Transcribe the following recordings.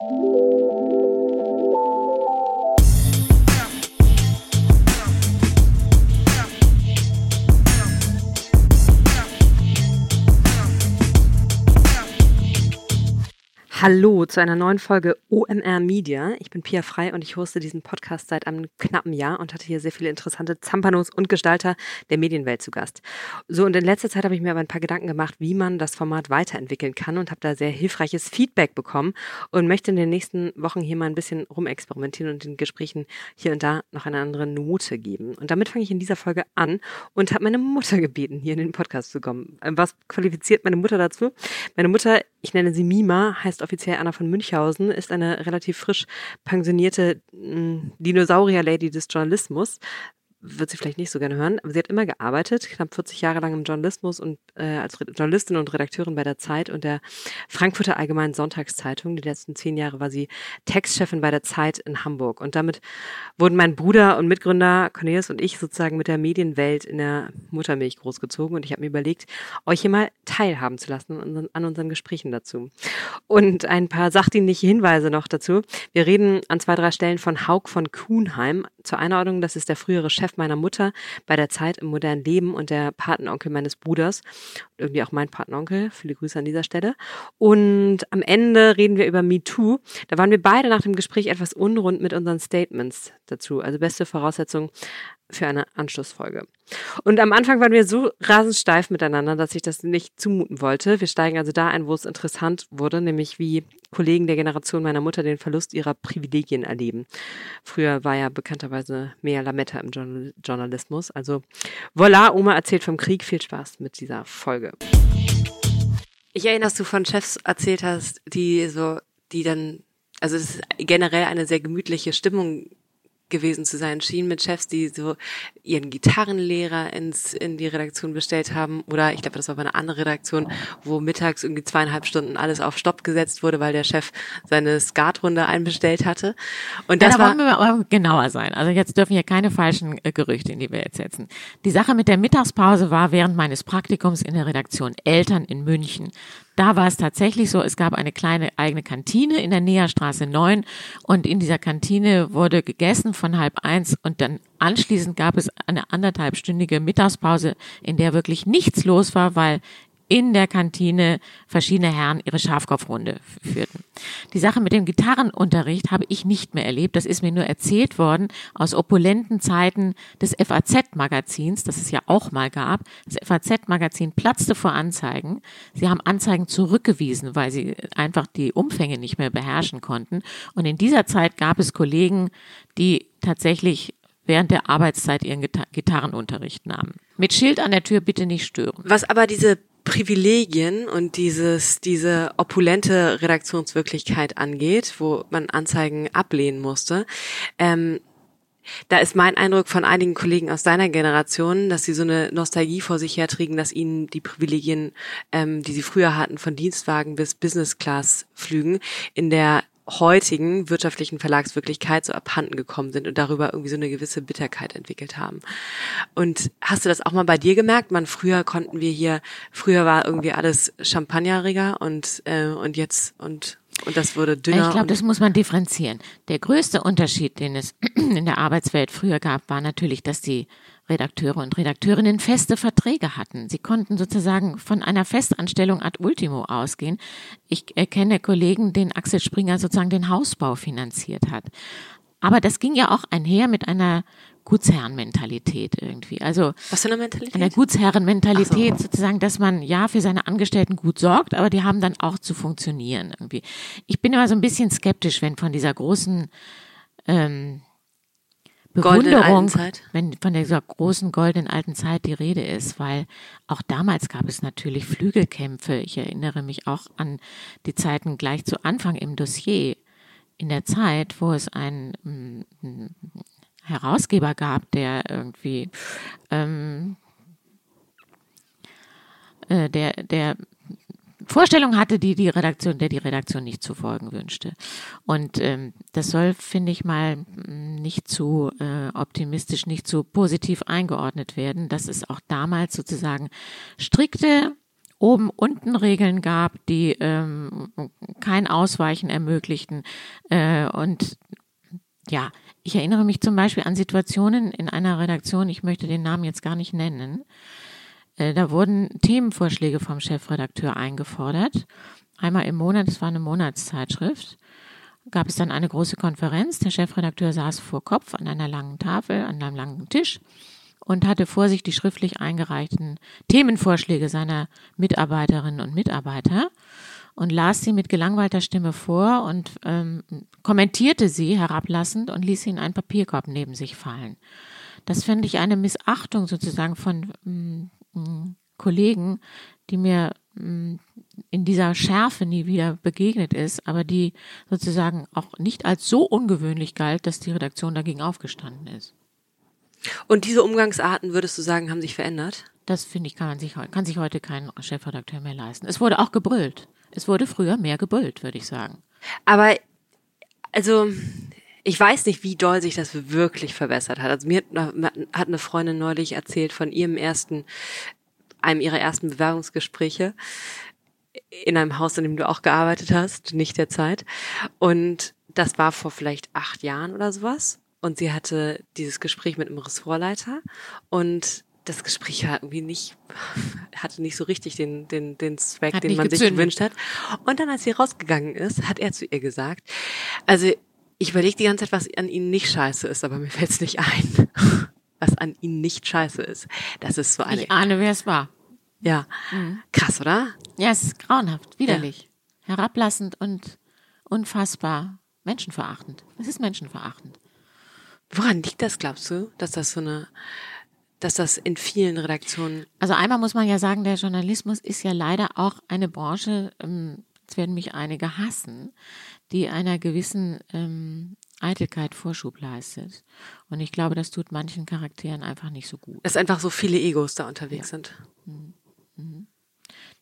Música Hallo zu einer neuen Folge OMR Media. Ich bin Pia Frei und ich hoste diesen Podcast seit einem knappen Jahr und hatte hier sehr viele interessante Zampanos und Gestalter der Medienwelt zu Gast. So, und in letzter Zeit habe ich mir aber ein paar Gedanken gemacht, wie man das Format weiterentwickeln kann und habe da sehr hilfreiches Feedback bekommen und möchte in den nächsten Wochen hier mal ein bisschen rumexperimentieren und den Gesprächen hier und da noch eine andere Note geben. Und damit fange ich in dieser Folge an und habe meine Mutter gebeten, hier in den Podcast zu kommen. Was qualifiziert meine Mutter dazu? Meine Mutter, ich nenne sie Mima, heißt offiziell Anna von Münchhausen, ist eine relativ frisch pensionierte mm, Dinosaurier-Lady des Journalismus wird sie vielleicht nicht so gerne hören, aber sie hat immer gearbeitet, knapp 40 Jahre lang im Journalismus und äh, als Journalistin und Redakteurin bei der Zeit und der Frankfurter Allgemeinen Sonntagszeitung. Die letzten zehn Jahre war sie Textchefin bei der Zeit in Hamburg. Und damit wurden mein Bruder und Mitgründer Cornelius und ich sozusagen mit der Medienwelt in der Muttermilch großgezogen. Und ich habe mir überlegt, euch hier mal teilhaben zu lassen an unseren Gesprächen dazu. Und ein paar sachdienliche Hinweise noch dazu. Wir reden an zwei, drei Stellen von Haug von Kuhnheim. Zur Einordnung, das ist der frühere Chef Chef meiner Mutter bei der Zeit im modernen Leben und der Patenonkel meines Bruders. Irgendwie auch mein Patenonkel. Viele Grüße an dieser Stelle. Und am Ende reden wir über MeToo. Da waren wir beide nach dem Gespräch etwas unrund mit unseren Statements dazu. Also beste Voraussetzung für eine Anschlussfolge. Und am Anfang waren wir so rasend steif miteinander, dass ich das nicht zumuten wollte. Wir steigen also da ein, wo es interessant wurde, nämlich wie Kollegen der Generation meiner Mutter den Verlust ihrer Privilegien erleben. Früher war ja bekannterweise mehr Lametta im Journalismus. Also voilà, Oma erzählt vom Krieg. Viel Spaß mit dieser Folge. Ich erinnere, dass du von Chefs erzählt hast, die so, die dann, also es ist generell eine sehr gemütliche Stimmung gewesen zu sein schien mit Chefs, die so ihren Gitarrenlehrer ins, in die Redaktion bestellt haben. Oder ich glaube, das war bei einer anderen Redaktion, wo mittags irgendwie zweieinhalb Stunden alles auf Stopp gesetzt wurde, weil der Chef seine Skatrunde einbestellt hatte. Und das ja, da war, wollen wir aber genauer sein. Also jetzt dürfen hier keine falschen äh, Gerüchte in die Welt setzen. Die Sache mit der Mittagspause war während meines Praktikums in der Redaktion Eltern in München. Da war es tatsächlich so, es gab eine kleine eigene Kantine in der Näherstraße 9 und in dieser Kantine wurde gegessen von halb eins und dann anschließend gab es eine anderthalbstündige Mittagspause, in der wirklich nichts los war, weil in der Kantine verschiedene Herren ihre Schafkopfrunde führten. Die Sache mit dem Gitarrenunterricht habe ich nicht mehr erlebt. Das ist mir nur erzählt worden aus opulenten Zeiten des FAZ-Magazins, das es ja auch mal gab. Das FAZ-Magazin platzte vor Anzeigen. Sie haben Anzeigen zurückgewiesen, weil sie einfach die Umfänge nicht mehr beherrschen konnten. Und in dieser Zeit gab es Kollegen, die tatsächlich während der Arbeitszeit ihren Gitarrenunterricht nahmen. Mit Schild an der Tür bitte nicht stören. Was aber diese Privilegien und dieses, diese opulente Redaktionswirklichkeit angeht, wo man Anzeigen ablehnen musste, ähm, da ist mein Eindruck von einigen Kollegen aus deiner Generation, dass sie so eine Nostalgie vor sich herträgen, dass ihnen die Privilegien, ähm, die sie früher hatten, von Dienstwagen bis Business Class Flügen, in der heutigen wirtschaftlichen Verlagswirklichkeit so abhanden gekommen sind und darüber irgendwie so eine gewisse Bitterkeit entwickelt haben. Und hast du das auch mal bei dir gemerkt? Man früher konnten wir hier, früher war irgendwie alles Champagnerriger und äh, und jetzt und und das wurde dünner. Ich glaube, das muss man differenzieren. Der größte Unterschied, den es in der Arbeitswelt früher gab, war natürlich, dass die Redakteure und Redakteurinnen feste Verträge hatten. Sie konnten sozusagen von einer Festanstellung ad ultimo ausgehen. Ich kenne Kollegen, den Axel Springer sozusagen den Hausbau finanziert hat. Aber das ging ja auch einher mit einer Gutsherrenmentalität irgendwie. Also was für eine Mentalität? Eine Gutsherrenmentalität so. sozusagen, dass man ja für seine Angestellten gut sorgt, aber die haben dann auch zu funktionieren irgendwie. Ich bin immer so ein bisschen skeptisch, wenn von dieser großen ähm, Bewunderung, wenn von dieser großen goldenen alten Zeit die Rede ist, weil auch damals gab es natürlich Flügelkämpfe. Ich erinnere mich auch an die Zeiten gleich zu Anfang im Dossier in der Zeit, wo es einen mm, Herausgeber gab, der irgendwie ähm, äh, der der Vorstellung hatte, die die Redaktion, der die Redaktion nicht zu folgen wünschte. Und ähm, das soll, finde ich mal, mm, nicht zu äh, optimistisch, nicht zu positiv eingeordnet werden, dass es auch damals sozusagen strikte oben unten Regeln gab, die ähm, kein Ausweichen ermöglichten. Äh, und ja, ich erinnere mich zum Beispiel an Situationen in einer Redaktion, ich möchte den Namen jetzt gar nicht nennen. Äh, da wurden Themenvorschläge vom Chefredakteur eingefordert. Einmal im Monat, es war eine Monatszeitschrift, gab es dann eine große Konferenz. Der Chefredakteur saß vor Kopf an einer langen Tafel, an einem langen Tisch und hatte vor sich die schriftlich eingereichten Themenvorschläge seiner Mitarbeiterinnen und Mitarbeiter und las sie mit gelangweilter Stimme vor und ähm, kommentierte sie herablassend und ließ sie in einen Papierkorb neben sich fallen. Das finde ich eine Missachtung sozusagen von mm, Kollegen, die mir mm, in dieser Schärfe nie wieder begegnet ist, aber die sozusagen auch nicht als so ungewöhnlich galt, dass die Redaktion dagegen aufgestanden ist. Und diese Umgangsarten, würdest du sagen, haben sich verändert? Das finde ich, kann man sich, kann sich heute kein Chefredakteur mehr leisten. Es wurde auch gebrüllt. Es wurde früher mehr gebrüllt, würde ich sagen. Aber, also, ich weiß nicht, wie doll sich das wirklich verbessert hat. Also mir hat eine Freundin neulich erzählt von ihrem ersten, einem ihrer ersten Bewerbungsgespräche in einem Haus, in dem du auch gearbeitet hast, nicht der Zeit. Und das war vor vielleicht acht Jahren oder sowas und sie hatte dieses Gespräch mit einem Ressortleiter und das Gespräch war irgendwie nicht, hatte nicht so richtig den, den, den Zweck, hat den man gezündet. sich gewünscht hat. Und dann, als sie rausgegangen ist, hat er zu ihr gesagt, also ich überlege die ganze Zeit, was an ihnen nicht scheiße ist, aber mir fällt es nicht ein, was an ihnen nicht scheiße ist. Das ist so eine. Ich ahne, wer es war. Ja. Mhm. Krass, oder? Ja, es ist grauenhaft, widerlich. Ja. Herablassend und unfassbar menschenverachtend. Es ist menschenverachtend. Woran liegt das, glaubst du, dass das so eine, dass das in vielen Redaktionen. Also einmal muss man ja sagen, der Journalismus ist ja leider auch eine Branche, ähm, jetzt werden mich einige hassen, die einer gewissen ähm, Eitelkeit Vorschub leistet. Und ich glaube, das tut manchen Charakteren einfach nicht so gut. Dass einfach so viele Egos da unterwegs ja. sind. Mhm. Mhm.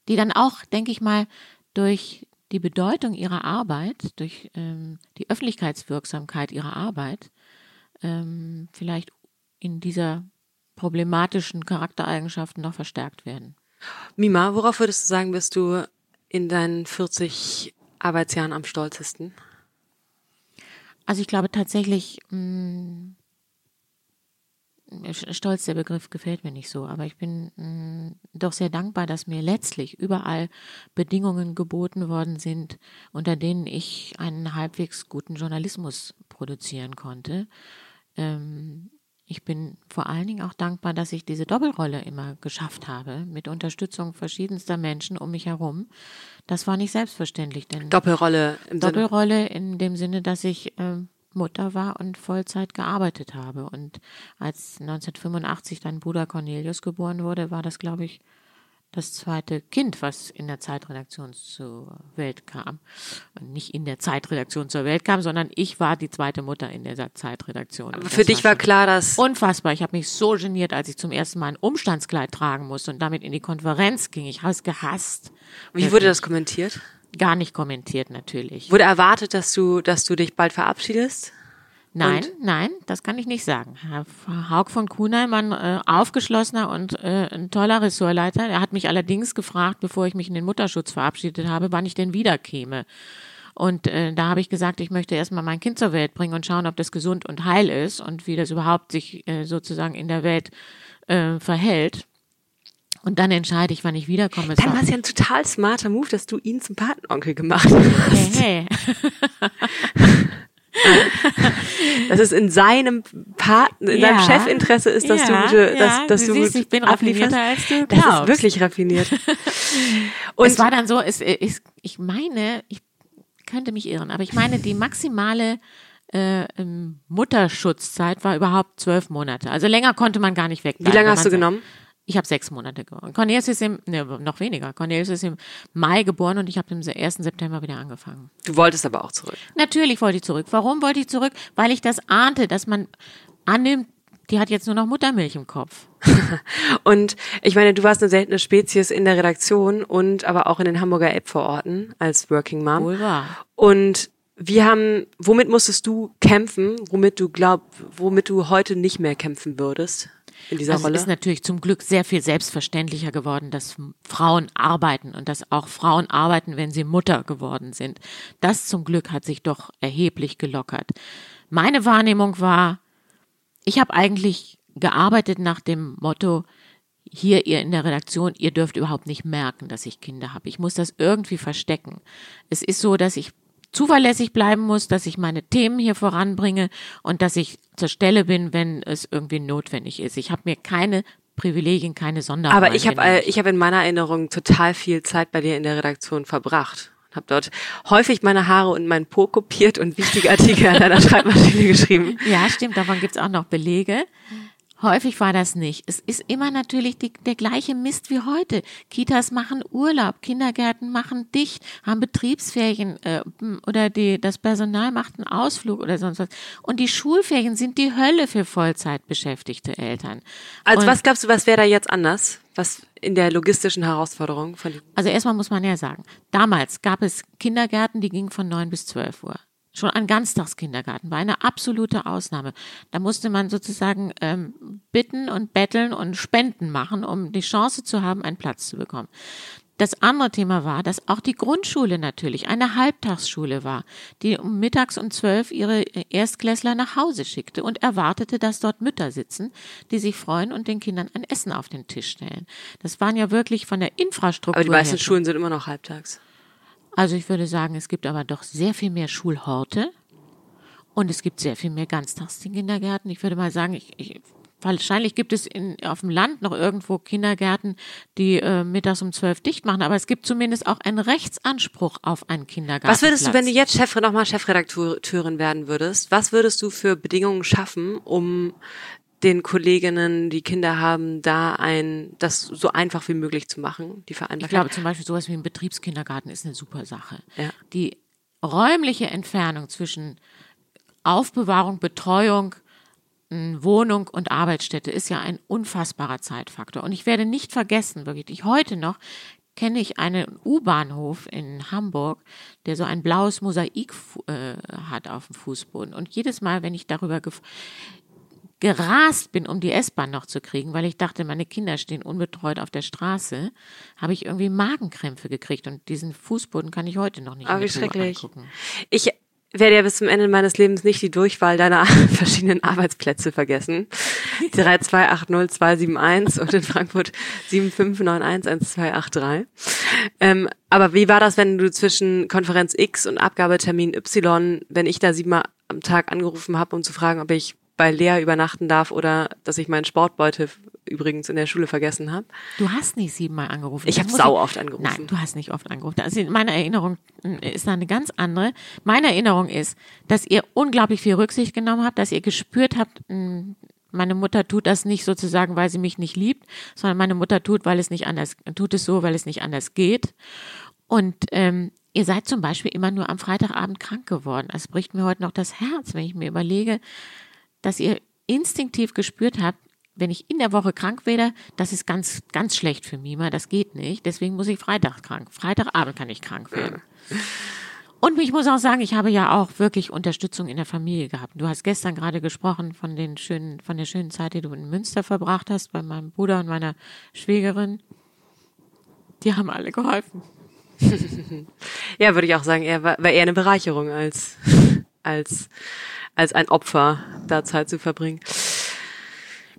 Die dann auch, denke ich mal, durch die Bedeutung ihrer Arbeit, durch ähm, die Öffentlichkeitswirksamkeit ihrer Arbeit ähm, vielleicht in dieser problematischen Charaktereigenschaften noch verstärkt werden. Mima, worauf würdest du sagen, bist du in deinen 40 Arbeitsjahren am stolzesten? Also ich glaube tatsächlich, mh, mm, Stolz, der Begriff gefällt mir nicht so, aber ich bin mh, mm, doch sehr dankbar, dass mir letztlich überall Bedingungen geboten worden sind, unter denen ich einen halbwegs guten Journalismus produzieren konnte ähm, ich bin vor allen Dingen auch dankbar, dass ich diese Doppelrolle immer geschafft habe, mit Unterstützung verschiedenster Menschen um mich herum. Das war nicht selbstverständlich. Denn Doppelrolle im Doppelrolle Sinne? in dem Sinne, dass ich äh, Mutter war und Vollzeit gearbeitet habe. Und als 1985 dein Bruder Cornelius geboren wurde, war das, glaube ich, das zweite Kind, was in der Zeitredaktion zur Welt kam. Und nicht in der Zeitredaktion zur Welt kam, sondern ich war die zweite Mutter in der Zeitredaktion. Aber für dich war, war klar, dass... Unfassbar. Ich habe mich so geniert, als ich zum ersten Mal ein Umstandskleid tragen musste und damit in die Konferenz ging. Ich habe es gehasst. Wie wurde das kommentiert? Gar nicht kommentiert, natürlich. Wurde erwartet, dass du, dass du dich bald verabschiedest? Nein, und? nein, das kann ich nicht sagen. Herr Haug von Kuhnheim war ein äh, aufgeschlossener und äh, ein toller Ressortleiter. Er hat mich allerdings gefragt, bevor ich mich in den Mutterschutz verabschiedet habe, wann ich denn wiederkäme. Und äh, da habe ich gesagt, ich möchte erstmal mein Kind zur Welt bringen und schauen, ob das gesund und heil ist und wie das überhaupt sich äh, sozusagen in der Welt äh, verhält. Und dann entscheide ich, wann ich wiederkomme. Dann war es ja ein total smarter Move, dass du ihn zum Patenonkel gemacht hast. Hey, hey. dass es in seinem Partner, in ja. seinem Chefinteresse ist, dass ja, du, dass, ja, dass du, du siehst, ich bin raffinierter als du glaubst. Das ist wirklich raffiniert. Und es war dann so, es, es, ich meine, ich könnte mich irren, aber ich meine, die maximale äh, Mutterschutzzeit war überhaupt zwölf Monate. Also länger konnte man gar nicht weg. Wie lange hast du genommen? Ich habe sechs Monate geboren. Cornelius ist im, ne, noch weniger. Cornelius ist im Mai geboren und ich habe im 1. September wieder angefangen. Du wolltest aber auch zurück. Natürlich wollte ich zurück. Warum wollte ich zurück? Weil ich das ahnte, dass man annimmt, die hat jetzt nur noch Muttermilch im Kopf. und ich meine, du warst eine seltene Spezies in der Redaktion und aber auch in den Hamburger App-Vororten als Working Mom. Wohl wahr. Und wir haben, womit musstest du kämpfen, womit du glaub, womit du heute nicht mehr kämpfen würdest? In dieser also Rolle? Es ist natürlich zum Glück sehr viel selbstverständlicher geworden, dass Frauen arbeiten und dass auch Frauen arbeiten, wenn sie Mutter geworden sind. Das zum Glück hat sich doch erheblich gelockert. Meine Wahrnehmung war, ich habe eigentlich gearbeitet nach dem Motto, hier ihr in der Redaktion, ihr dürft überhaupt nicht merken, dass ich Kinder habe. Ich muss das irgendwie verstecken. Es ist so, dass ich zuverlässig bleiben muss, dass ich meine Themen hier voranbringe und dass ich zur Stelle bin, wenn es irgendwie notwendig ist. Ich habe mir keine Privilegien, keine Sonderrollen. Aber ich habe äh, ich habe in meiner Erinnerung total viel Zeit bei dir in der Redaktion verbracht. Habe dort häufig meine Haare und meinen Po kopiert und wichtige Artikel an deiner Schreibmaschine geschrieben. Ja, stimmt. Davon gibt's auch noch Belege. Häufig war das nicht. Es ist immer natürlich die, der gleiche Mist wie heute. Kitas machen Urlaub, Kindergärten machen dicht, haben Betriebsferien äh, oder die, das Personal macht einen Ausflug oder sonst was. Und die Schulferien sind die Hölle für Vollzeitbeschäftigte Eltern. Also Und was glaubst du, was wäre da jetzt anders? Was in der logistischen Herausforderung von Also erstmal muss man ja sagen, damals gab es Kindergärten, die gingen von neun bis zwölf Uhr. Schon ein Ganztagskindergarten war eine absolute Ausnahme. Da musste man sozusagen ähm, bitten und betteln und Spenden machen, um die Chance zu haben, einen Platz zu bekommen. Das andere Thema war, dass auch die Grundschule natürlich eine Halbtagsschule war, die um mittags um zwölf ihre Erstklässler nach Hause schickte und erwartete, dass dort Mütter sitzen, die sich freuen und den Kindern ein Essen auf den Tisch stellen. Das waren ja wirklich von der Infrastruktur. Aber die meisten her Schulen sind immer noch halbtags. Also ich würde sagen, es gibt aber doch sehr viel mehr Schulhorte und es gibt sehr viel mehr Ganztagskindergärten. Ich würde mal sagen, ich, ich, wahrscheinlich gibt es in, auf dem Land noch irgendwo Kindergärten, die äh, mittags um zwölf dicht machen, aber es gibt zumindest auch einen Rechtsanspruch auf einen Kindergarten. Was würdest du, wenn du jetzt Chef, nochmal Chefredakteurin werden würdest, was würdest du für Bedingungen schaffen, um den Kolleginnen, die Kinder haben, da ein, das so einfach wie möglich zu machen, die Ich Vereinbarkeit? glaube zum Beispiel sowas wie ein Betriebskindergarten ist eine super Sache. Ja. Die räumliche Entfernung zwischen Aufbewahrung, Betreuung, Wohnung und Arbeitsstätte ist ja ein unfassbarer Zeitfaktor. Und ich werde nicht vergessen, wirklich, ich heute noch kenne ich einen U-Bahnhof in Hamburg, der so ein blaues Mosaik äh, hat auf dem Fußboden. Und jedes Mal, wenn ich darüber gerast bin, um die S-Bahn noch zu kriegen, weil ich dachte, meine Kinder stehen unbetreut auf der Straße, habe ich irgendwie Magenkrämpfe gekriegt und diesen Fußboden kann ich heute noch nicht Ah, wie schrecklich. angucken. Ich werde ja bis zum Ende meines Lebens nicht die Durchwahl deiner verschiedenen Arbeitsplätze vergessen. 3280271 und in Frankfurt 75911283. Ähm, aber wie war das, wenn du zwischen Konferenz X und Abgabetermin Y, wenn ich da siebenmal am Tag angerufen habe, um zu fragen, ob ich bei Lea übernachten darf oder dass ich meinen Sportbeutel übrigens in der Schule vergessen habe? Du hast nicht siebenmal angerufen. Ich habe sau oft angerufen. Nein, du hast nicht oft angerufen. Also meine Erinnerung äh, ist da eine ganz andere. Meine Erinnerung ist, dass ihr unglaublich viel Rücksicht genommen habt, dass ihr gespürt habt, mh, meine Mutter tut das nicht sozusagen, weil sie mich nicht liebt, sondern meine Mutter tut, weil es nicht anders, tut es so, weil es nicht anders geht. Und ähm, ihr seid zum Beispiel immer nur am Freitagabend krank geworden. Es bricht mir heute noch das Herz, wenn ich mir überlege, dass ihr instinktiv gespürt habt, wenn ich in der Woche krank werde, das ist ganz, ganz schlecht für Mima, das geht nicht. Deswegen muss ich Freitag krank. Freitagabend kann ich krank werden. Und ich muss auch sagen, ich habe ja auch wirklich Unterstützung in der Familie gehabt. Du hast gestern gerade gesprochen von den schönen, von der schönen Zeit, die du in Münster verbracht hast, bei meinem Bruder und meiner Schwägerin. Die haben alle geholfen. Ja, würde ich auch sagen, er war, war eher eine Bereicherung als, als, als ein Opfer, da Zeit zu verbringen.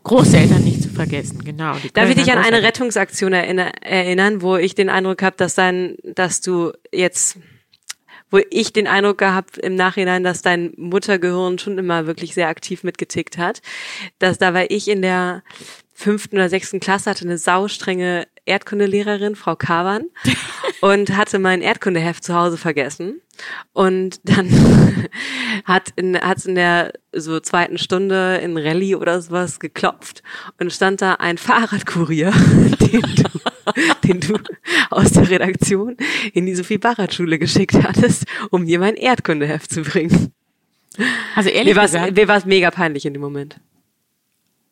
Großeltern nicht zu vergessen, genau. Darf ich dich an eine. Rettungsaktion erinner, erinnern, wo ich den Eindruck habe, dass dein, dass du jetzt, wo ich den Eindruck gehabt im Nachhinein, dass dein Muttergehirn schon immer wirklich sehr aktiv mitgetickt hat. Dass da war ich in der fünften oder sechsten Klasse, hatte eine saustrenge Erdkundelehrerin, Frau Kavan, und hatte mein Erdkundeheft zu Hause vergessen. Und dann hat in, hat's in der so zweiten Stunde in Rallye oder sowas geklopft und stand da ein Fahrradkurier, den du, den du aus der Redaktion in die Sophie Barrat Schule geschickt hattest, um mir mein Erdkundeheft zu bringen. Also ehrlich Mir war's, gesagt, mir war's mega peinlich in dem Moment.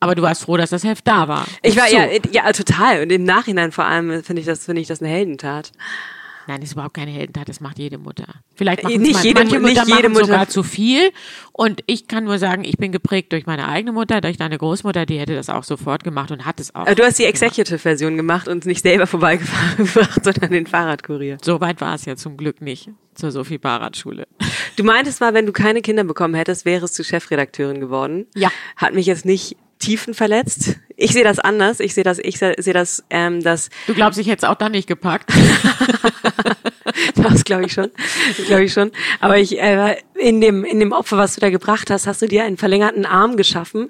Aber du warst froh, dass das Heft da war. Ich war so. ja, ja total und im Nachhinein vor allem finde ich das finde ich das eine Heldentat. Nein, das ist überhaupt keine Heldentat, das macht jede Mutter. Vielleicht machen Nicht man, jede- manche nicht Mütter jede Mutter. sogar zu viel. Und ich kann nur sagen, ich bin geprägt durch meine eigene Mutter, durch deine Großmutter, die hätte das auch sofort gemacht und hat es auch. Aber Äh, Du hast die Executive-Version gemacht und nicht selber vorbeigebracht, sondern den Fahrradkurier. So weit war es ja zum Glück nicht zur Sophie Barat Schule. Du meintest mal, wenn du keine Kinder bekommen hättest, wärest du Chefredakteurin geworden. Ja. Hat mich jetzt nicht tiefen verletzt. Ich sehe das anders. Ich sehe das, ich sehe das, ähm, das, Du glaubst, ich hätte es auch dann nicht gepackt. das glaube ich schon, glaube ich schon. Aber ich, äh, in dem, in dem Opfer, was du da gebracht hast, hast du dir einen verlängerten Arm geschaffen.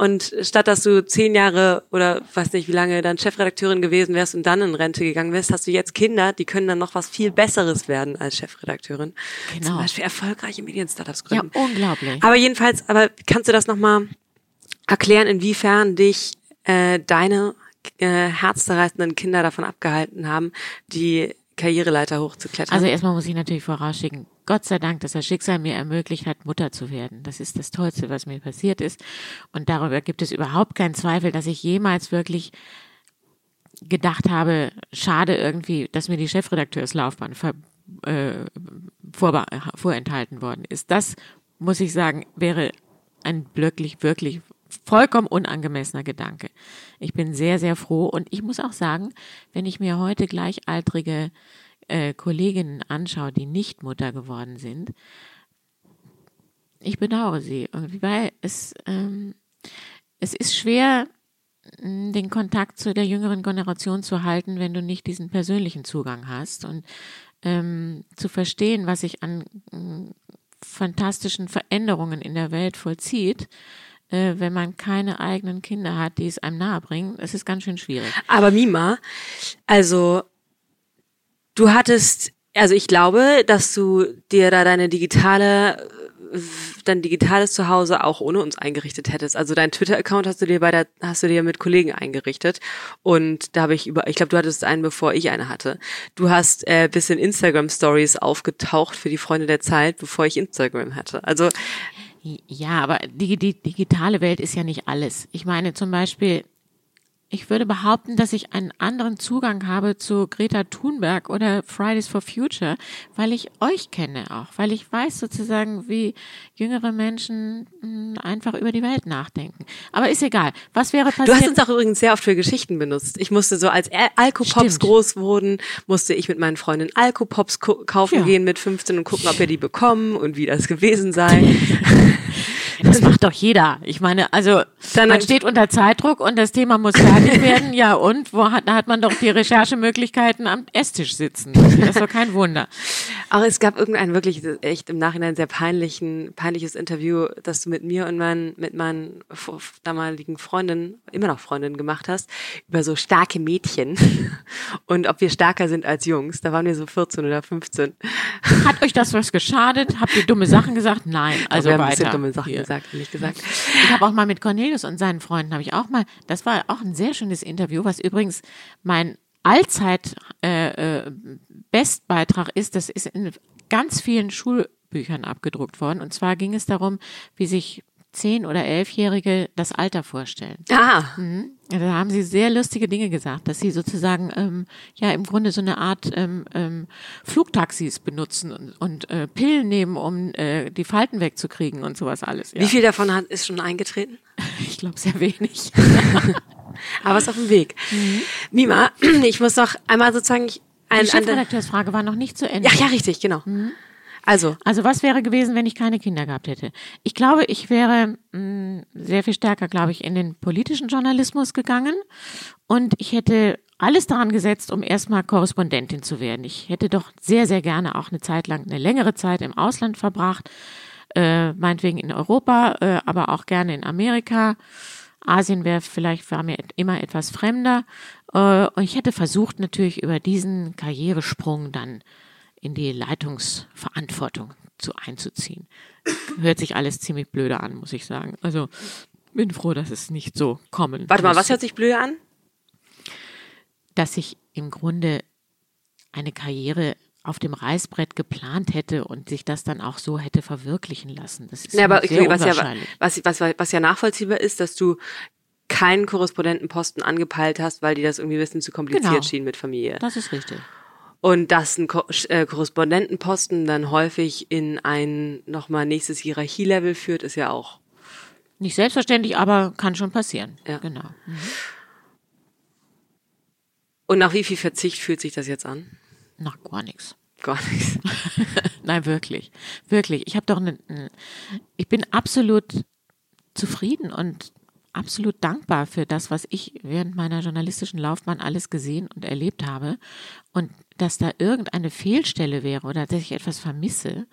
Und statt dass du zehn Jahre oder weiß nicht wie lange dann Chefredakteurin gewesen wärst und dann in Rente gegangen wärst, hast du jetzt Kinder, die können dann noch was viel Besseres werden als Chefredakteurin. Genau. Zum Beispiel erfolgreiche Medien-Startups Ja, gründen. unglaublich. Aber jedenfalls, aber kannst du das nochmal erklären, inwiefern dich äh, deine äh, herzzerreißenden Kinder davon abgehalten haben, die Karriereleiter hochzuklettern? Also erstmal muss ich natürlich vorausschicken, Gott sei Dank, dass das Schicksal mir ermöglicht hat, Mutter zu werden. Das ist das Tollste, was mir passiert ist. Und darüber gibt es überhaupt keinen Zweifel, dass ich jemals wirklich gedacht habe, schade irgendwie, dass mir die Chefredakteurslaufbahn ver, äh, vorenthalten worden ist. Das, muss ich sagen, wäre ein wirklich, wirklich vollkommen unangemessener Gedanke. Ich bin sehr, sehr froh und ich muss auch sagen, wenn ich mir heute gleichaltrige äh, Kolleginnen anschaue, die nicht Mutter geworden sind, ich bedauere sie irgendwie, weil es, ähm, es ist schwer, mh, den Kontakt zu der jüngeren Generation zu halten, wenn du nicht diesen persönlichen Zugang hast und ähm, zu verstehen, was sich an mh, fantastischen Veränderungen in der Welt vollzieht, äh, wenn man keine eigenen Kinder hat, die es einem nahebringen, es ist ganz schön schwierig. Aber Mima, also du hattest, also ich glaube, dass du dir da deine digitale, äh, dein digitales Zuhause auch ohne uns eingerichtet hättest. Also dein Twitter-Account hast du dir bei der, hast du dir mit Kollegen eingerichtet und da habe ich über, ich glaube, du hattest einen, bevor ich eine hatte. Du hast äh, bisschen Instagram-Stories aufgetaucht für die Freunde der Zeit, bevor ich Instagram hatte. Also Ja, aber die, die digitale Welt ist ja nicht alles. Ich meine zum Beispiel, ich würde behaupten, dass ich einen anderen Zugang habe zu Greta Thunberg oder Fridays for Future, weil ich euch kenne auch, weil ich weiß sozusagen, wie jüngere Menschen mh, einfach über die Welt nachdenken. Aber ist egal. Was wäre passiert? Du hast uns auch übrigens sehr oft für Geschichten benutzt. Ich musste so, als Al- Alkopops groß wurden, musste ich mit meinen Freundinnen Alkopops ko- kaufen Ja. gehen mit 15 und gucken, ob wir die bekommen und wie das gewesen sei. Das macht doch jeder. Ich meine, also Dann- man steht unter Zeitdruck und das Thema muss fertig werden. Ja, und wo hat, da hat man doch die Recherchemöglichkeiten am Esstisch sitzen. Das ist doch kein Wunder. Aber es gab irgendein wirklich echt im Nachhinein sehr peinlichen, peinliches Interview, das du mit mir und meinen, mit meinen damaligen Freundinnen, immer noch Freundinnen gemacht hast, über so starke Mädchen und ob wir stärker sind als Jungs. Da waren wir so 14 oder 15. Hat euch das was geschadet? Habt ihr dumme Sachen gesagt? Nein. Also wir haben ein weiter. bisschen dumme Sachen Hier. gesagt, ehrlich gesagt. Ich habe auch mal mit Cornelius und seinen Freunden habe ich auch mal, das war auch ein sehr schönes Interview, was übrigens mein Allzeit äh, äh, Bestbeitrag ist. Das ist in ganz vielen Schulbüchern abgedruckt worden. Und zwar ging es darum, wie sich zehn oder elfjährige das Alter vorstellen. Ah, Ja, Da haben sie sehr lustige Dinge gesagt, dass sie sozusagen ähm, ja im Grunde so eine Art ähm, ähm, Flugtaxis benutzen und, und äh, Pillen nehmen, um äh, die Falten wegzukriegen und sowas alles. Ja. wie viel davon hat, ist schon eingetreten? Ich glaube sehr wenig. Aber ist auf dem Weg. Mima, ich muss noch einmal sozusagen ich- ein, Die Chefredakteursfrage war noch nicht zu Ende. ja, ja, richtig, genau. Also, Also was wäre gewesen, wenn ich keine Kinder gehabt hätte? Ich glaube, ich wäre mh, sehr viel stärker, glaube ich, in den politischen Journalismus gegangen und ich hätte alles daran gesetzt, um erstmal Korrespondentin zu werden. Ich hätte doch sehr, sehr gerne auch eine Zeit lang, eine längere Zeit im Ausland verbracht, äh, meinetwegen in Europa, äh, aber auch gerne in Amerika. Asien wäre vielleicht war mir immer etwas fremder. Äh, und ich hätte versucht, natürlich über diesen Karrieresprung dann in die Leitungsverantwortung zu einzuziehen. Hört sich alles ziemlich blöde an, muss ich sagen. Also bin froh, dass es nicht so kommen warte mal, was hört sich blöd an? dass ich im Grunde eine Karriere auf dem Reißbrett geplant hätte und sich das dann auch so hätte verwirklichen lassen. Das ist Ja, aber sehr okay, was ja, was, was, was ja nachvollziehbar ist, dass du keinen Korrespondentenposten angepeilt hast, weil die das irgendwie ein bisschen zu kompliziert Genau. schien mit Familie. Das ist richtig. Und dass ein Ko äh, Korrespondentenposten dann häufig in ein nochmal nächstes Hierarchielevel führt, ist ja auch. Nicht selbstverständlich, aber kann schon passieren. Ja. Genau. Mhm. Und nach wie viel Verzicht fühlt sich das jetzt an? Nach gar nichts. Gar nichts. Nein, wirklich. Wirklich. Ich habe doch eine, ich bin absolut zufrieden und absolut dankbar für das, was ich während meiner journalistischen Laufbahn alles gesehen und erlebt habe. Und dass da irgendeine Fehlstelle wäre oder dass ich etwas vermisse,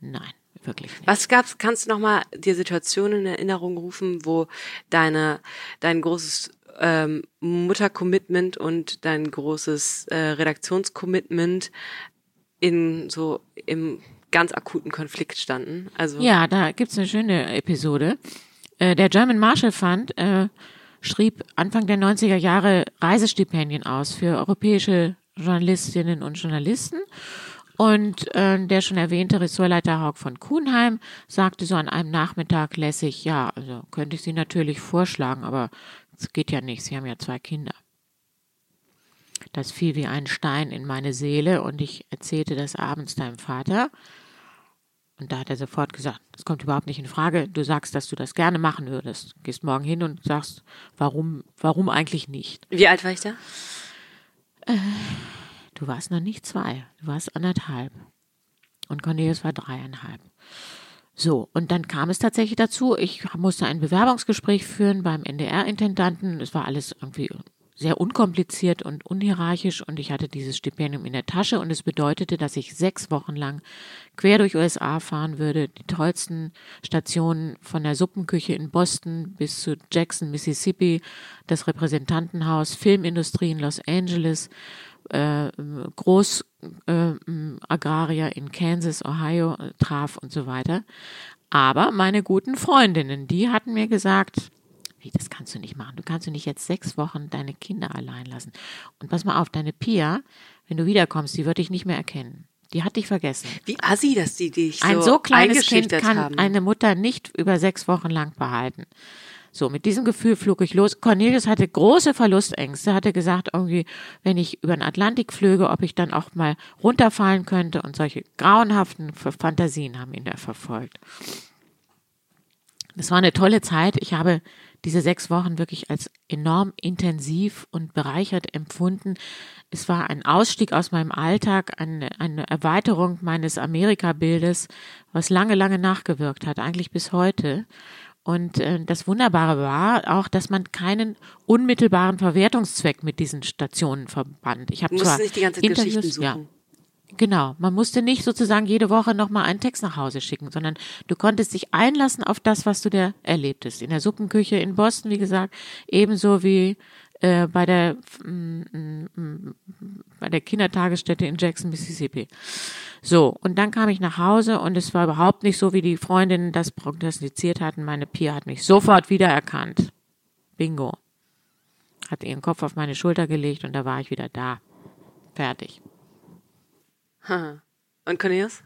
nein, wirklich nicht. Was gab's? Kannst du noch mal dir Situationen in Erinnerung rufen, wo deine dein großes ähm, Muttercommitment und dein großes äh, Redaktionscommitment in so im ganz akuten Konflikt standen? Also Ja, da gibt's eine schöne Episode. Äh, der German Marshall Fund äh, schrieb Anfang der 90er Jahre Reisestipendien aus für europäische Journalistinnen und Journalisten. Und äh, der schon erwähnte Ressortleiter Haug von Kuhnheim sagte so an einem Nachmittag lässig, ja, also könnte ich Sie natürlich vorschlagen, aber es geht ja nicht, Sie haben ja zwei Kinder. Das fiel wie ein Stein in meine Seele und ich erzählte das abends deinem Vater. Und da hat er sofort gesagt, das kommt überhaupt nicht in Frage. Du sagst, dass du das gerne machen würdest. Gehst morgen hin und sagst, warum, warum eigentlich nicht? wie alt war ich da? Du warst noch nicht zwei, du warst anderthalb. Und Cornelius war dreieinhalb. So, und dann kam es tatsächlich dazu, ich musste ein Bewerbungsgespräch führen beim NDR-Intendanten. Es war alles irgendwie sehr unkompliziert und unhierarchisch und ich hatte dieses Stipendium in der Tasche und es bedeutete, dass ich sechs Wochen lang quer durch USA fahren würde, die tollsten Stationen von der Suppenküche in Boston bis zu Jackson, Mississippi, das Repräsentantenhaus, Filmindustrie in Los Angeles, äh, Groß äh, in Kansas, Ohio traf und so weiter. Aber meine guten Freundinnen, die hatten mir gesagt, wie, das kannst du nicht machen. Du kannst du nicht jetzt sechs Wochen deine Kinder allein lassen. Und pass mal auf, deine Pia, wenn du wiederkommst, die wird dich nicht mehr erkennen. Die hat dich vergessen. Wie assi, dass die dich Ein so, so kleines Kind kann haben. eine Mutter nicht über sechs Wochen lang behalten. So, mit diesem Gefühl flog ich los. Cornelius hatte große Verlustängste, hatte gesagt, irgendwie, wenn ich über den Atlantik flöge, ob ich dann auch mal runterfallen könnte und solche grauenhaften Fantasien haben ihn da verfolgt. Das war eine tolle Zeit. Ich habe diese sechs Wochen wirklich als enorm intensiv und bereichert empfunden. Es war ein Ausstieg aus meinem Alltag, eine, eine Erweiterung meines Amerika-Bildes, was lange, lange nachgewirkt hat, eigentlich bis heute. Und äh, das Wunderbare war auch, dass man keinen unmittelbaren Verwertungszweck mit diesen Stationen verband. Ich habe zwar nicht die ganze Interviews, Geschichten suchen. Ja, Genau, man musste nicht sozusagen jede Woche nochmal einen Text nach Hause schicken, sondern du konntest dich einlassen auf das, was du da erlebtest. In der Suppenküche in Boston, wie gesagt, ebenso wie äh, bei der mm, mm, mm, bei der Kindertagesstätte in Jackson, Mississippi. So, und dann kam ich nach Hause und es war überhaupt nicht so, wie die Freundinnen das prognostiziert hatten. Meine Pia hat mich sofort wiedererkannt. Bingo. Hat ihren Kopf auf meine Schulter gelegt und da war ich wieder da. Fertig. Ha. Und Cornelius?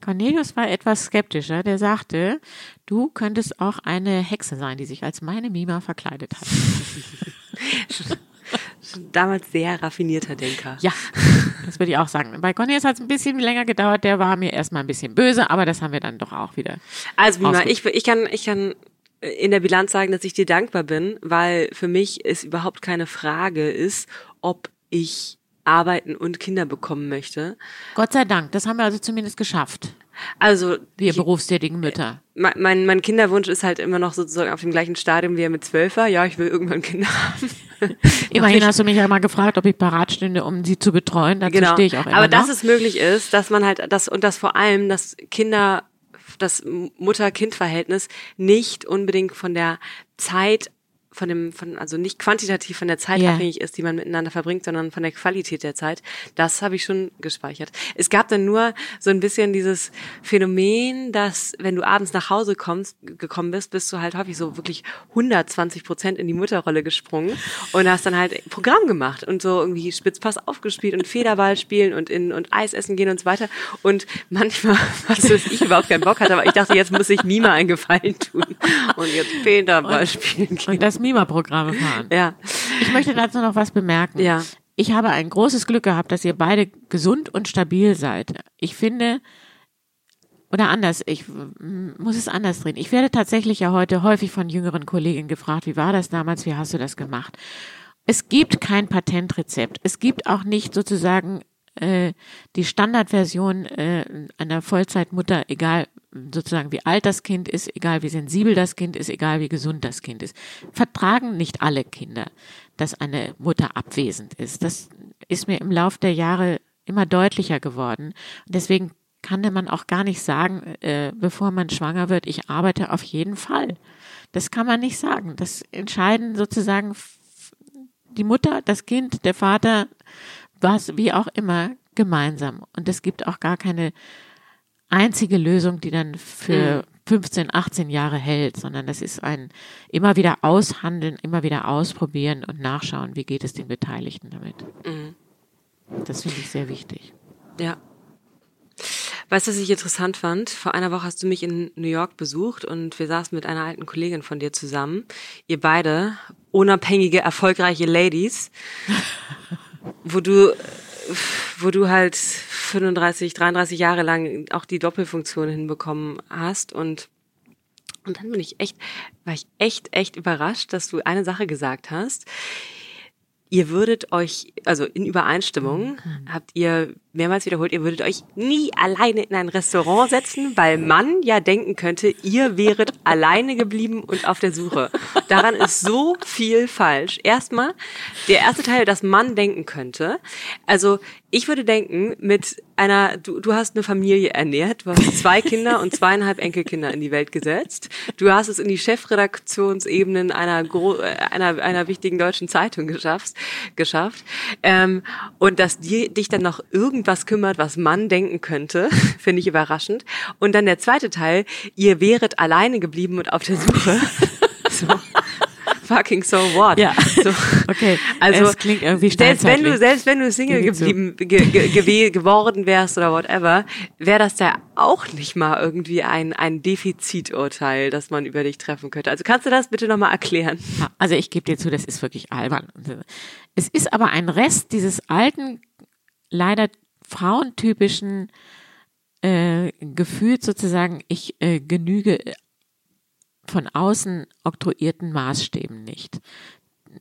Cornelius war etwas skeptischer. Der sagte, du könntest auch eine Hexe sein, die sich als meine Mima verkleidet hat. Damals sehr raffinierter Denker. Ja, das würde ich auch sagen. Bei Cornelius hat es ein bisschen länger gedauert. Der war mir erstmal ein bisschen böse, aber das haben wir dann doch auch wieder. Also Mima, ich, ich kann, ich kann in der Bilanz sagen, dass ich dir dankbar bin, weil für mich es überhaupt keine Frage ist, ob ich arbeiten und Kinder bekommen möchte. Gott sei Dank, das haben wir also zumindest geschafft. Also Wir berufstätigen Mütter. mein, mein, mein Kinderwunsch ist halt immer noch sozusagen auf dem gleichen Stadium wie er mit zwölf war. Ja, ich will irgendwann Kinder haben. Immerhin hast du mich ja mal gefragt, ob ich parat stünde, um sie zu betreuen. Dazu genau. stehe ich auch immer Aber noch. dass es möglich ist, dass man halt das und das vor allem, dass Kinder, das Mutter-Kind-Verhältnis nicht unbedingt von der Zeit von dem, von, also nicht quantitativ von der Zeit Ja. abhängig ist, die man miteinander verbringt, sondern von der Qualität der Zeit. Das habe ich schon gespeichert. Es gab dann nur so ein bisschen dieses Phänomen, dass wenn du abends nach Hause kommst, gekommen bist, bist du halt häufig so wirklich 120 Prozent in die Mutterrolle gesprungen und hast dann halt Programm gemacht und so irgendwie Spitzpass aufgespielt und Federball spielen und in und Eis essen gehen und so weiter. Und manchmal, was ich überhaupt keinen Bock hatte, aber ich dachte, jetzt muss ich Mima einen Gefallen tun und jetzt Federball spielen gehen. Und das Mima-Programme fahren. Ja, Ich möchte dazu noch was bemerken. ja. ich habe ein großes Glück gehabt, dass ihr beide gesund und stabil seid. Ich finde, oder anders, ich muss es anders drehen. Ich werde tatsächlich ja heute häufig von jüngeren Kolleginnen gefragt, wie war das damals, wie hast du das gemacht? Es gibt kein Patentrezept. Es gibt auch nicht sozusagen äh, die Standardversion äh, einer Vollzeitmutter, egal sozusagen wie alt das Kind ist, egal wie sensibel das Kind ist, egal wie gesund das Kind ist. Vertragen nicht alle Kinder, dass eine Mutter abwesend ist. Das ist mir im Lauf der Jahre immer deutlicher geworden. Deswegen kann man auch gar nicht sagen, äh, bevor man schwanger wird, ich arbeite auf jeden Fall. Das kann man nicht sagen. Das entscheiden sozusagen die Mutter, das Kind, der Vater, was, wie auch immer, gemeinsam. Und es gibt auch gar keine einzige Lösung, die dann für mhm. 15, 18 Jahre hält, sondern das ist ein immer wieder aushandeln, immer wieder ausprobieren und nachschauen, wie geht es den Beteiligten damit. Mhm. Das finde ich sehr wichtig. Ja. Weißt du, was ich interessant fand? Vor einer Woche hast du mich in New York besucht und wir saßen mit einer alten Kollegin von dir zusammen. Ihr beide unabhängige, erfolgreiche Ladies, wo du, wo du halt 35, 33 Jahre lang auch die Doppelfunktion hinbekommen hast und und dann bin ich echt, war ich echt, echt überrascht, dass du eine Sache gesagt hast. Ihr würdet euch, also in Übereinstimmung, mhm. habt ihr mehrmals wiederholt, ihr würdet euch nie alleine in ein Restaurant setzen, weil man ja denken könnte, ihr wäret alleine geblieben und auf der Suche. Daran ist so viel falsch. Erstmal, der erste Teil, dass man denken könnte. Also, ich würde denken, mit einer, du, du hast eine Familie ernährt, du hast zwei Kinder und zweieinhalb Enkelkinder in die Welt gesetzt. Du hast es in die Chefredaktionsebenen einer, einer, einer wichtigen deutschen Zeitung geschafft. geschafft. Ähm, und dass die, dich dann noch irgendwann was kümmert, was man denken könnte, finde ich überraschend. Und dann der zweite Teil, ihr wäret alleine geblieben und auf der Suche. so fucking so what? Ja. So, okay. Also es klingt irgendwie selbst wenn du selbst wenn du Single geblieben ge, ge, geworden wärst oder whatever, wäre das ja auch nicht mal irgendwie ein ein Defiziturteil, das man über dich treffen könnte. Also kannst du das bitte nochmal erklären? Also ich gebe dir zu, das ist wirklich albern. Es ist aber ein Rest dieses alten leider frauentypischen äh, Gefühl sozusagen, ich äh, genüge von außen oktroyierten Maßstäben nicht.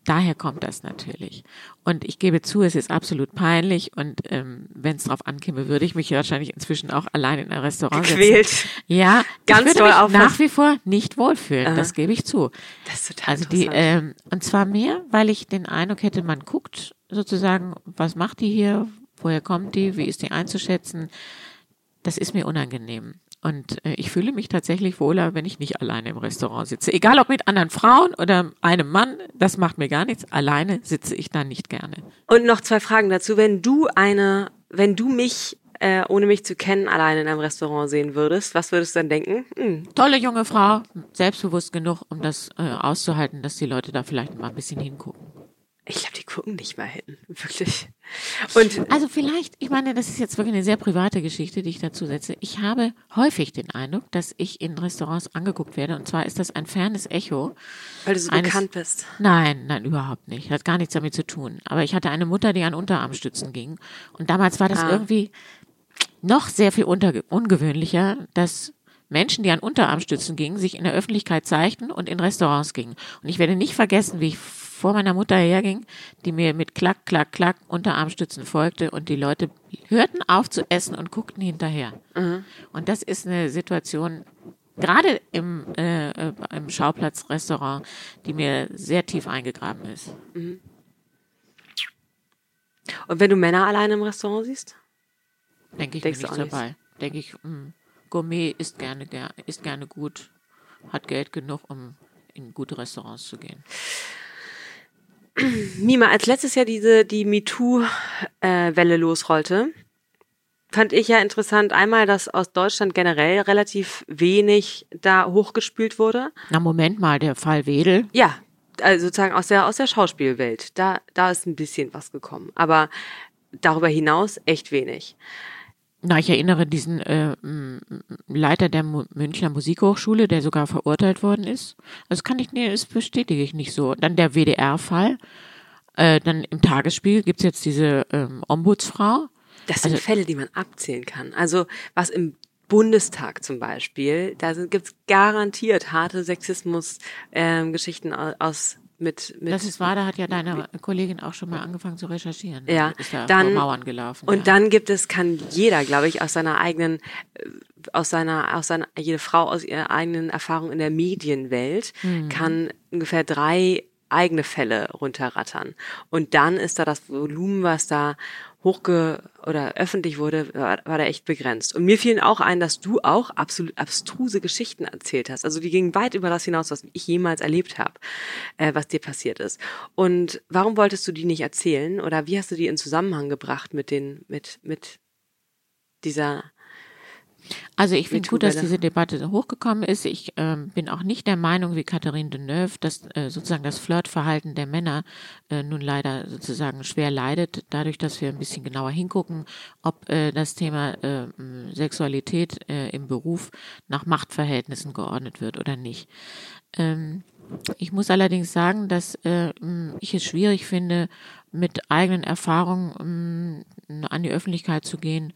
Daher kommt das natürlich. Und ich gebe zu, es ist absolut peinlich und ähm, wenn es darauf ankäme, würde ich mich wahrscheinlich inzwischen auch allein in ein Restaurant Gequält. setzen. Ja, ganz ich würde mich nach wie vor nicht wohlfühlen, Aha. das gebe ich zu. Das ist total Also die, ähm, und zwar mehr, weil ich den Eindruck hätte, man guckt sozusagen, was macht die hier, Woher kommt die? Wie ist die einzuschätzen? Das ist mir unangenehm. Und äh, ich fühle mich tatsächlich wohler, wenn ich nicht alleine im Restaurant sitze. Egal ob mit anderen Frauen oder einem Mann, das macht mir gar nichts. Alleine sitze ich da nicht gerne. Und noch zwei Fragen dazu. Wenn du eine, wenn du mich äh, ohne mich zu kennen, alleine in einem Restaurant sehen würdest, was würdest du dann denken? Hm. Tolle junge Frau, selbstbewusst genug, um das äh, auszuhalten, dass die Leute da vielleicht mal ein bisschen hingucken. Ich glaube, die gucken nicht mal hin, wirklich. Und also vielleicht, ich meine, das ist jetzt wirklich eine sehr private Geschichte, die ich dazu setze. Ich habe häufig den Eindruck, dass ich in Restaurants angeguckt werde. Und zwar ist das ein fernes Echo. Weil du so eines, bekannt bist. Nein, nein, überhaupt nicht. Hat gar nichts damit zu tun. Aber ich hatte eine Mutter, die an Unterarmstützen ging. Und damals war das ah. irgendwie noch sehr viel ungewöhnlicher, dass Menschen, die an Unterarmstützen gingen, sich in der Öffentlichkeit zeigten und in Restaurants gingen. Und ich werde nicht vergessen, wie ich vor meiner Mutter herging, die mir mit Klack, Klack, Klack Unterarmstützen folgte und die Leute hörten auf zu essen und guckten hinterher. Mhm. Und das ist eine Situation, gerade im, äh, äh, im Schauplatzrestaurant, die mir sehr tief eingegraben ist. Mhm. Und wenn du Männer alleine im Restaurant siehst? Denke ich Denkst nicht dabei. Denke ich, mh, hm, Gourmet ist gerne, ist gerne gut, hat Geld genug, um in gute Restaurants zu gehen. Mima, als letztes Jahr diese die MeToo-Welle losrollte, fand ich ja interessant einmal, dass aus Deutschland generell relativ wenig da hochgespült wurde. Na Moment mal, der Fall Wedel. Ja, also sozusagen aus der aus der Schauspielwelt. Da da ist ein bisschen was gekommen, aber darüber hinaus echt wenig. Na, ich erinnere diesen äh, Leiter der Münchner Musikhochschule, der sogar verurteilt worden ist. Das kann ich, nee, das bestätige ich nicht so. Dann der WDR-Fall. Äh, dann im Tagesspiel gibt's jetzt diese ähm, Ombudsfrau. Das sind Also- Fälle, die man abzählen kann. Also was im Bundestag zum Beispiel, da gibt's garantiert harte Sexismus-Geschichten aus mit, mit Das ist wahr, da hat ja deine Kollegin auch schon mal angefangen zu recherchieren. Ja, ist da dann- Mauern gelaufen. Und ja. dann gibt es, kann jeder, glaube ich, aus seiner eigenen, äh, aus seiner, aus seiner, jede Frau aus ihrer eigenen Erfahrung in der Medienwelt Mhm. kann ungefähr drei eigene Fälle runterrattern. Und dann ist da das Volumen, was da hochge oder öffentlich wurde, war, war da echt begrenzt. Und mir fielen auch ein, dass du auch absolut abstruse Geschichten erzählt hast. Also die gingen weit über das hinaus, was ich jemals erlebt habe, äh, was dir passiert ist. Und warum wolltest du die nicht erzählen? Oder wie hast du die in Zusammenhang gebracht mit den, mit, mit dieser Also ich finde gut, dass diese Debatte hochgekommen ist. Ich ähm, bin auch nicht der Meinung wie Catherine Deneuve, dass äh, sozusagen das Flirtverhalten der Männer äh, nun leider sozusagen schwer leidet, dadurch, dass wir ein bisschen genauer hingucken, ob äh, das Thema äh, Sexualität äh, im Beruf nach Machtverhältnissen geordnet wird oder nicht. Ähm, ich muss allerdings sagen, dass äh, ich es schwierig finde, mit eigenen Erfahrungen m, an die Öffentlichkeit zu gehen,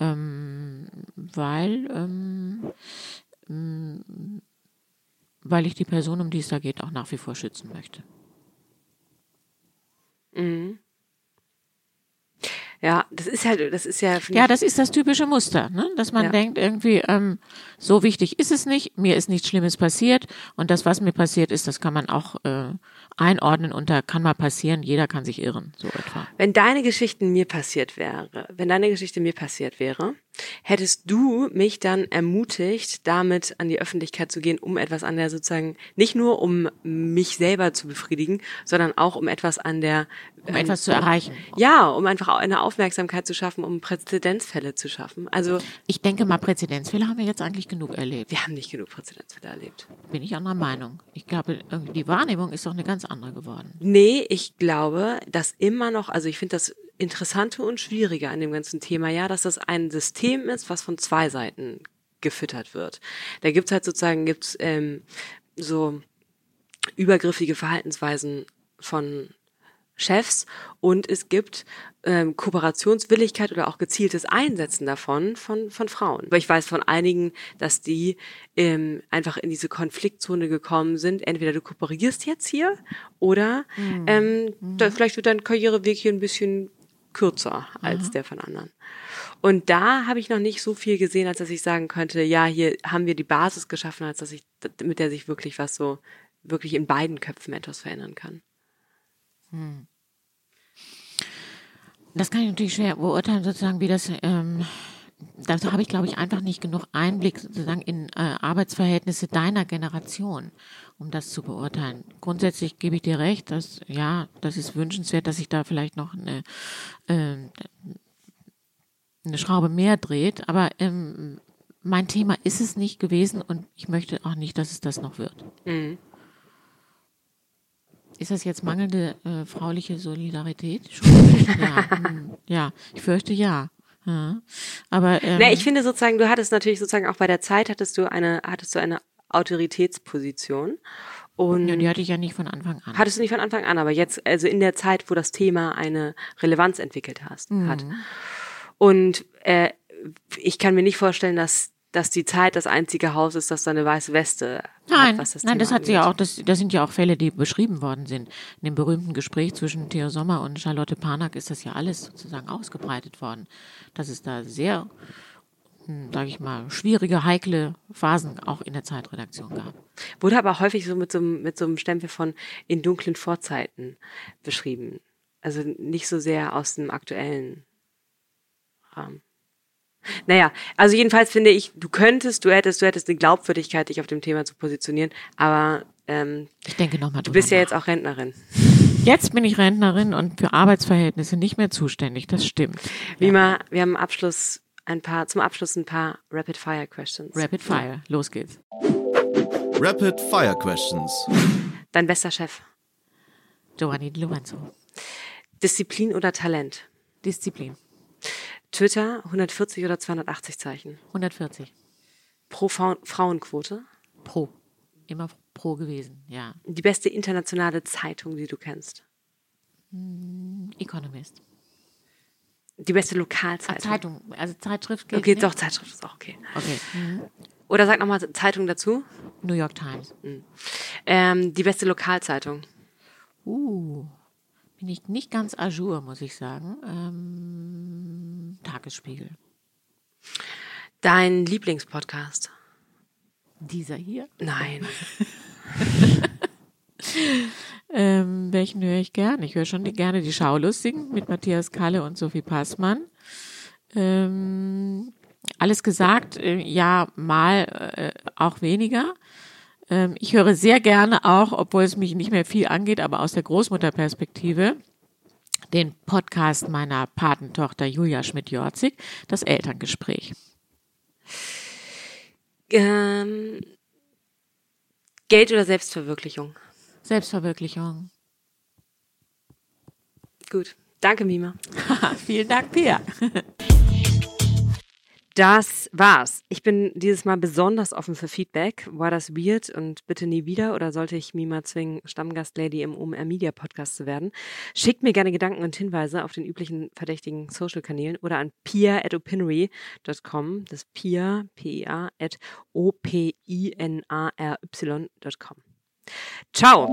ähm, weil, ähm, m, weil ich die Person, um die es da geht, auch nach wie vor schützen möchte. Ja, das ist halt, das ist ja, Ja, das ist das typische Muster, ne? dass man Ja. denkt, irgendwie, ähm, so wichtig ist es nicht, mir ist nichts Schlimmes passiert und das, was mir passiert ist, das kann man auch äh, einordnen unter kann mal passieren, jeder kann sich irren, so etwa. wenn deine Geschichte mir passiert wäre, wenn deine Geschichte mir passiert wäre, hättest du mich dann ermutigt, damit an die Öffentlichkeit zu gehen, um etwas an der sozusagen, nicht nur um mich selber zu befriedigen, sondern auch um etwas an der, Um etwas zu erreichen. ja, um einfach auch eine Aufmerksamkeit zu schaffen, um Präzedenzfälle zu schaffen. Also, Ich denke mal, Präzedenzfälle haben wir jetzt eigentlich genug erlebt. wir haben nicht genug Präzedenzfälle erlebt. Bin ich anderer Meinung. Ich glaube, die Wahrnehmung ist doch eine ganz andere geworden. Nee, ich glaube, dass immer noch, also ich finde das Interessante und Schwierige an dem ganzen Thema ja, dass das ein System ist, was von zwei Seiten gefüttert wird. Da gibt's halt sozusagen gibt's ähm, so übergriffige Verhaltensweisen von Chefs und es gibt ähm, Kooperationswilligkeit oder auch gezieltes Einsetzen davon von, von Frauen. Aber ich weiß von einigen, dass die ähm, einfach in diese Konfliktzone gekommen sind. Entweder du kooperierst jetzt hier oder ähm, da, vielleicht wird dein Karriereweg hier ein bisschen kürzer als der von anderen. Und da habe ich noch nicht so viel gesehen, als dass ich sagen könnte, ja, hier haben wir die Basis geschaffen, als dass ich, mit der sich wirklich was so, wirklich in beiden Köpfen etwas verändern kann. Das kann ich natürlich schwer beurteilen, sozusagen, wie das. Ähm, da habe ich, glaube ich, einfach nicht genug Einblick sozusagen in äh, Arbeitsverhältnisse deiner Generation, um das zu beurteilen. Grundsätzlich gebe ich dir recht, dass ja, das ist wünschenswert, dass sich da vielleicht noch eine, äh, eine Schraube mehr dreht. Aber ähm, mein Thema ist es nicht gewesen und ich möchte auch nicht, dass es das noch wird. Ist das jetzt mangelnde äh, frauliche Solidarität? Ja, hm, ja, ich fürchte ja. ja. Aber ähm, Ne, ich finde sozusagen, du hattest natürlich sozusagen auch bei der Zeit hattest du eine, hattest du eine Autoritätsposition und ja, die hatte ich ja nicht von Anfang an. hattest du nicht von Anfang an, aber jetzt, also in der Zeit, wo das Thema eine Relevanz entwickelt hast, Mhm. hat. Und äh, ich kann mir nicht vorstellen, dass dass die Zeit das einzige Haus ist, das da eine weiße Weste Nein, hat, was das nein, Thema das hat sie ja angeht. auch, das, das sind ja auch Fälle, die beschrieben worden sind. In dem berühmten Gespräch zwischen Theo Sommer und Charlotte Parnack ist das ja alles sozusagen ausgebreitet worden. Dass es da sehr, sage ich mal, schwierige, heikle Phasen auch in der Zeitredaktion gab. Wurde aber häufig so mit so, einem- mit so einem Stempel von in dunklen Vorzeiten beschrieben. Also nicht so sehr aus dem aktuellen Rahmen. Naja, also jedenfalls finde ich, du könntest, du hättest, du hättest eine Glaubwürdigkeit, dich auf dem Thema zu positionieren, aber ähm, Ich denke nochmal du bist ja jetzt auch Rentnerin. Jetzt bin ich Rentnerin und für Arbeitsverhältnisse nicht mehr zuständig, das stimmt. Wie mal, wir haben am Abschluss ein paar, zum Abschluss ein paar Rapid Fire Questions. Rapid Fire, los geht's. Rapid Fire Questions. Dein bester Chef. Giovanni Di Lorenzo. Disziplin oder Talent? Disziplin. Twitter 140 oder 280 Zeichen. 140. Pro Frau Frauenquote. Pro. Immer pro gewesen, ja. Die beste internationale Zeitung, die du kennst. Hm, Economist. Die beste Lokalzeitung. Zeitung, also Zeitschrift geht Okay, nicht? doch, Zeitschrift ist auch okay. Okay. Mhm. Oder sag nochmal Zeitung dazu. New York Times. Ähm, die beste Lokalzeitung. Uh, bin ich nicht ganz à jour, muss ich sagen. Ähm, Tagesspiegel. Dein Lieblingspodcast. Dieser hier. Nein. Ähm, welchen höre ich gern? Ich höre schon die, gerne die Schaulustigen mit Matthias Kalle und Sophie Passmann. Ähm, alles gesagt, äh, ja, mal äh, auch weniger. Ähm, ich höre sehr gerne auch, obwohl es mich nicht mehr viel angeht, aber aus der Großmutterperspektive, den Podcast meiner Patentochter Julia Schmidt-Jorzig, das Elterngespräch. Ähm, Geld oder Selbstverwirklichung? Selbstverwirklichung. Gut. Danke, Mima. Vielen Dank, Pia. Das war's. Ich bin dieses Mal besonders offen für Feedback. War das weird und bitte nie wieder oder sollte ich Mima zwingen, Stammgastlady im OMR Media Podcast zu werden? Schickt mir gerne Gedanken und Hinweise auf den üblichen verdächtigen Social-Kanälen oder an pia.opinory.com. Das pia, p-i-a, at o-p-i-n-a-r-y.com. Ciao!